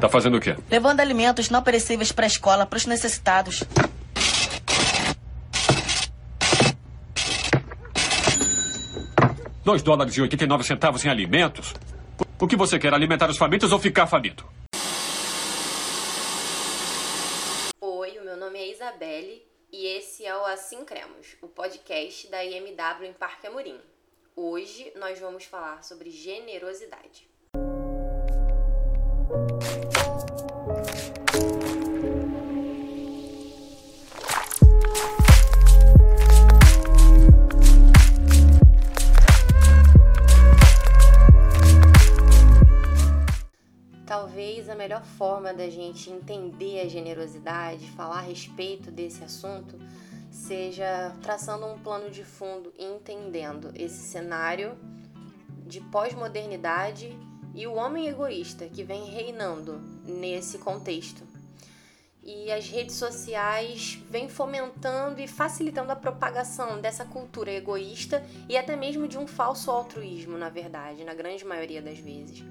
Tá fazendo o quê? Levando alimentos não perecíveis para a escola para os necessitados. Dois dólares e 89 centavos em alimentos? O que você quer, alimentar os famintos ou ficar faminto? Oi, o meu nome é Isabelle e esse é o Assim Cremos, o podcast da IMW em Parque Amorim. Hoje nós vamos falar sobre generosidade. Forma da gente entender a generosidade, falar a respeito desse assunto, seja traçando um plano de fundo e entendendo esse cenário de pós-modernidade e o homem egoísta que vem reinando nesse contexto. E as redes sociais vêm fomentando e facilitando a propagação dessa cultura egoísta e até mesmo de um falso altruísmo, na verdade, na grande maioria das vezes.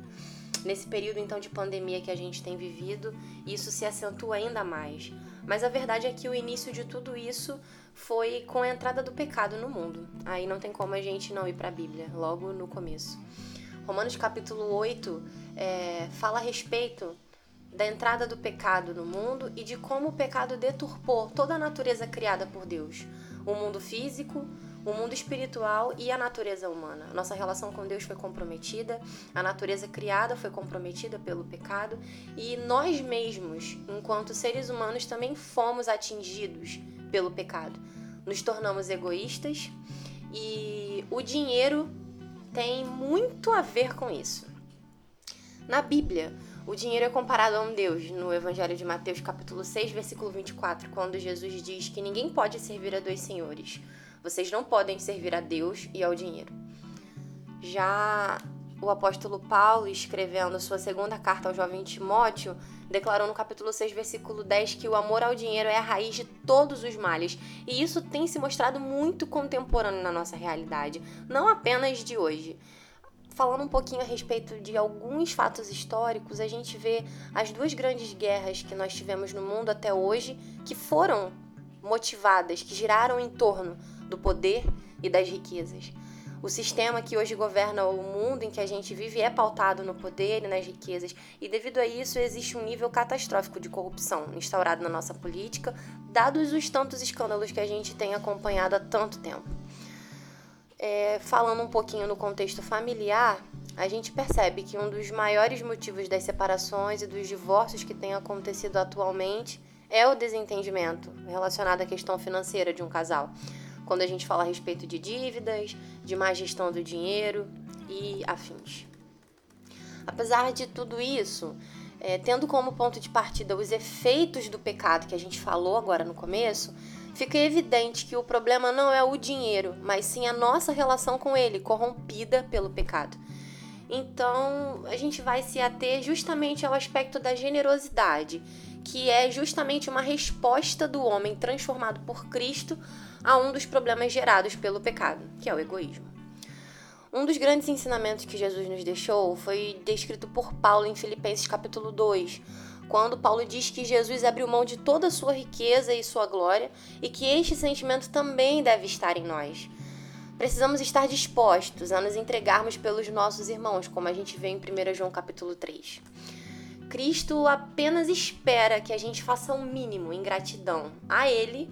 Nesse período então de pandemia que a gente tem vivido, isso se acentua ainda mais. Mas a verdade é que o início de tudo isso foi com a entrada do pecado no mundo. Aí não tem como a gente não ir para a Bíblia, logo no começo. Romanos capítulo 8 é, fala a respeito da entrada do pecado no mundo e de como o pecado deturpou toda a natureza criada por Deus. O mundo físico, o mundo espiritual e a natureza humana. Nossa relação com Deus foi comprometida, a natureza criada foi comprometida pelo pecado e nós mesmos, enquanto seres humanos, também fomos atingidos pelo pecado. Nos tornamos egoístas e o dinheiro tem muito a ver com isso. Na Bíblia, o dinheiro é comparado a um Deus, no Evangelho de Mateus, capítulo 6, versículo 24, quando Jesus diz que ninguém pode servir a dois senhores. Vocês não podem servir a Deus e ao dinheiro. Já o apóstolo Paulo, escrevendo sua segunda carta ao jovem Timóteo, declarou no capítulo 6, versículo 10 que o amor ao dinheiro é a raiz de todos os males. E isso tem se mostrado muito contemporâneo na nossa realidade, não apenas de hoje. Falando um pouquinho a respeito de alguns fatos históricos, a gente vê as duas grandes guerras que nós tivemos no mundo até hoje, que foram motivadas, que giraram em torno do poder e das riquezas. O sistema que hoje governa o mundo em que a gente vive é pautado no poder e nas riquezas, e devido a isso existe um nível catastrófico de corrupção instaurado na nossa política, dados os tantos escândalos que a gente tem acompanhado há tanto tempo. É, falando um pouquinho no contexto familiar, a gente percebe que um dos maiores motivos das separações e dos divórcios que têm acontecido atualmente é o desentendimento relacionado à questão financeira de um casal quando a gente fala a respeito de dívidas, de má gestão do dinheiro e afins. Apesar de tudo isso, é, tendo como ponto de partida os efeitos do pecado que a gente falou agora no começo, fica evidente que o problema não é o dinheiro, mas sim a nossa relação com ele, corrompida pelo pecado. Então, a gente vai se ater justamente ao aspecto da generosidade, que é justamente uma resposta do homem transformado por Cristo a um dos problemas gerados pelo pecado, que é o egoísmo. Um dos grandes ensinamentos que Jesus nos deixou foi descrito por Paulo em Filipenses capítulo 2, quando Paulo diz que Jesus abriu mão de toda a sua riqueza e sua glória e que este sentimento também deve estar em nós. Precisamos estar dispostos a nos entregarmos pelos nossos irmãos, como a gente vê em 1 João capítulo 3. Cristo apenas espera que a gente faça o um mínimo em gratidão a Ele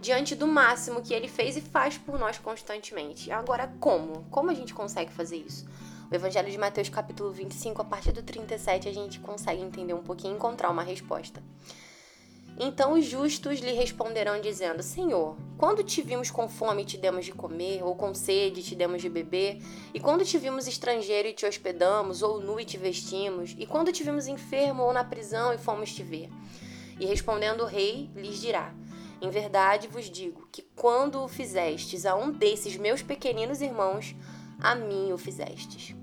diante do máximo que ele fez e faz por nós constantemente. Agora, como? Como a gente consegue fazer isso? O Evangelho de Mateus, capítulo 25, a partir do 37, a gente consegue entender um pouquinho e encontrar uma resposta. Então os justos lhe responderão, dizendo: Senhor, quando te vimos com fome te demos de comer, ou com sede te demos de beber? E quando te vimos estrangeiro e te hospedamos, ou nu e te vestimos? E quando te vimos enfermo ou na prisão e fomos te ver? E respondendo o rei, lhes dirá: em verdade vos digo que quando o fizestes a um desses meus pequeninos irmãos, a mim o fizestes.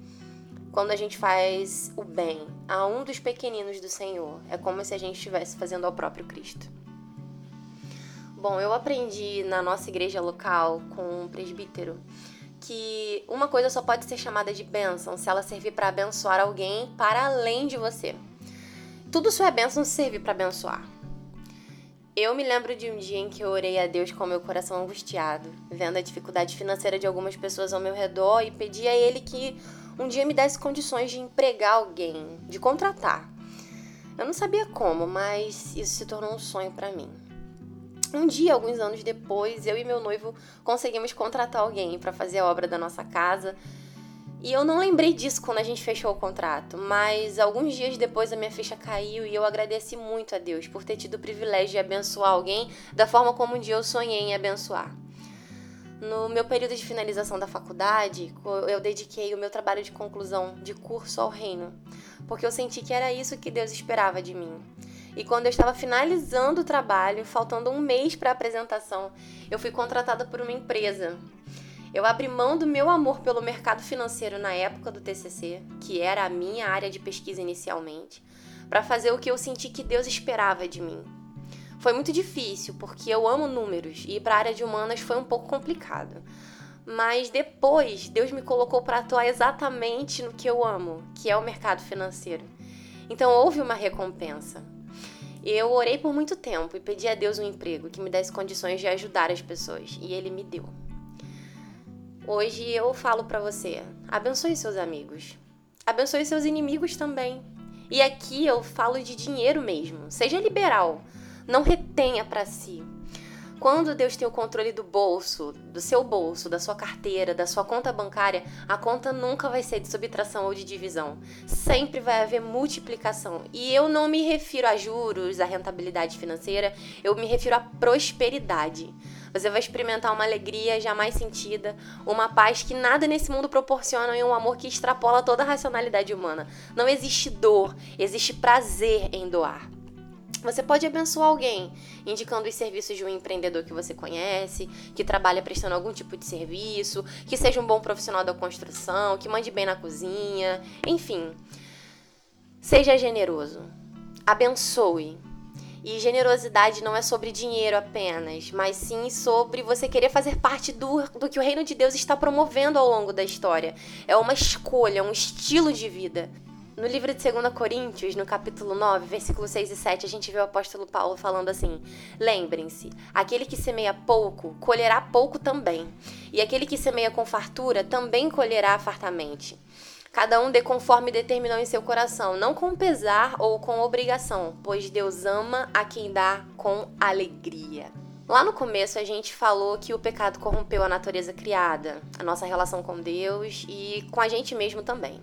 Quando a gente faz o bem a um dos pequeninos do Senhor, é como se a gente estivesse fazendo ao próprio Cristo. Bom, eu aprendi na nossa igreja local com um presbítero que uma coisa só pode ser chamada de bênção se ela servir para abençoar alguém para além de você. Tudo só é bênção se servir para abençoar. Eu me lembro de um dia em que eu orei a Deus com meu coração angustiado, vendo a dificuldade financeira de algumas pessoas ao meu redor e pedi a Ele que um dia me desse condições de empregar alguém, de contratar. Eu não sabia como, mas isso se tornou um sonho para mim. Um dia, alguns anos depois, eu e meu noivo conseguimos contratar alguém para fazer a obra da nossa casa. E eu não lembrei disso quando a gente fechou o contrato, mas alguns dias depois a minha ficha caiu e eu agradeci muito a Deus por ter tido o privilégio de abençoar alguém da forma como um dia eu sonhei em abençoar. No meu período de finalização da faculdade, eu dediquei o meu trabalho de conclusão de curso ao reino, porque eu senti que era isso que Deus esperava de mim. E quando eu estava finalizando o trabalho, faltando um mês para a apresentação, eu fui contratada por uma empresa. Eu abri mão do meu amor pelo mercado financeiro na época do TCC, que era a minha área de pesquisa inicialmente, para fazer o que eu senti que Deus esperava de mim. Foi muito difícil, porque eu amo números e para a área de humanas foi um pouco complicado. Mas depois, Deus me colocou para atuar exatamente no que eu amo, que é o mercado financeiro. Então houve uma recompensa. Eu orei por muito tempo e pedi a Deus um emprego que me desse condições de ajudar as pessoas, e ele me deu. Hoje eu falo para você: abençoe seus amigos. Abençoe seus inimigos também. E aqui eu falo de dinheiro mesmo. Seja liberal. Não retenha para si. Quando Deus tem o controle do bolso, do seu bolso, da sua carteira, da sua conta bancária, a conta nunca vai ser de subtração ou de divisão. Sempre vai haver multiplicação. E eu não me refiro a juros, a rentabilidade financeira, eu me refiro à prosperidade. Você vai experimentar uma alegria jamais sentida, uma paz que nada nesse mundo proporciona e um amor que extrapola toda a racionalidade humana. Não existe dor, existe prazer em doar. Você pode abençoar alguém, indicando os serviços de um empreendedor que você conhece, que trabalha prestando algum tipo de serviço, que seja um bom profissional da construção, que mande bem na cozinha, enfim. Seja generoso. Abençoe. E generosidade não é sobre dinheiro apenas, mas sim sobre você querer fazer parte do, do que o reino de Deus está promovendo ao longo da história. É uma escolha, um estilo de vida. No livro de 2 Coríntios, no capítulo 9, versículos 6 e 7, a gente vê o apóstolo Paulo falando assim: Lembrem-se, aquele que semeia pouco, colherá pouco também. E aquele que semeia com fartura, também colherá fartamente. Cada um dê conforme determinou em seu coração, não com pesar ou com obrigação, pois Deus ama a quem dá com alegria. Lá no começo a gente falou que o pecado corrompeu a natureza criada, a nossa relação com Deus e com a gente mesmo também.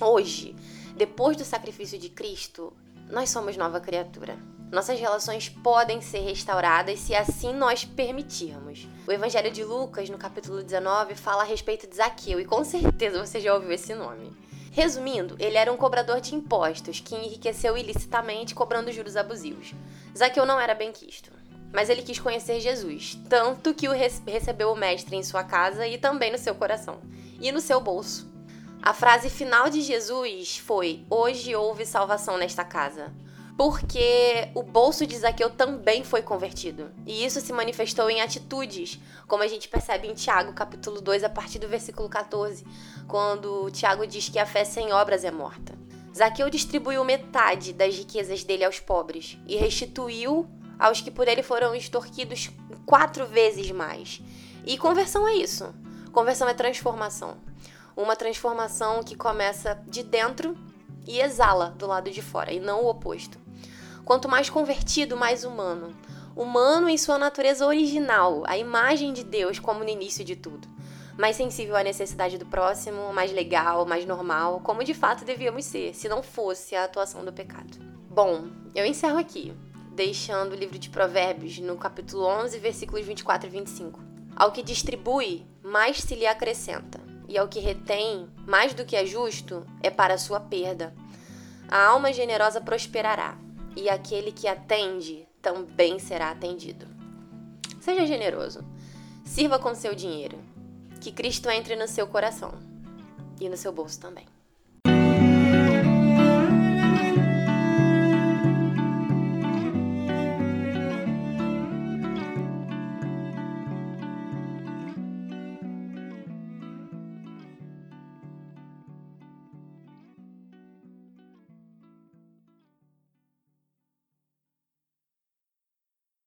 Hoje, depois do sacrifício de Cristo, nós somos nova criatura. Nossas relações podem ser restauradas se assim nós permitirmos. O Evangelho de Lucas, no capítulo 19, fala a respeito de Zaqueu, e com certeza você já ouviu esse nome. Resumindo, ele era um cobrador de impostos que enriqueceu ilicitamente cobrando juros abusivos. Zaqueu não era bem quisto, mas ele quis conhecer Jesus, tanto que o recebeu o mestre em sua casa e também no seu coração, e no seu bolso. A frase final de Jesus foi: Hoje houve salvação nesta casa. Porque o bolso de Zaqueu também foi convertido. E isso se manifestou em atitudes, como a gente percebe em Tiago, capítulo 2, a partir do versículo 14, quando Tiago diz que a fé sem obras é morta. Zaqueu distribuiu metade das riquezas dele aos pobres e restituiu aos que por ele foram extorquidos quatro vezes mais. E conversão é isso. Conversão é transformação uma transformação que começa de dentro e exala do lado de fora, e não o oposto. Quanto mais convertido, mais humano. Humano em sua natureza original, a imagem de Deus como no início de tudo. Mais sensível à necessidade do próximo, mais legal, mais normal, como de fato devíamos ser, se não fosse a atuação do pecado. Bom, eu encerro aqui, deixando o livro de Provérbios no capítulo 11, versículos 24 e 25. Ao que distribui, mais se lhe acrescenta e ao que retém mais do que é justo é para sua perda. A alma generosa prosperará, e aquele que atende também será atendido. Seja generoso, sirva com seu dinheiro, que Cristo entre no seu coração e no seu bolso também.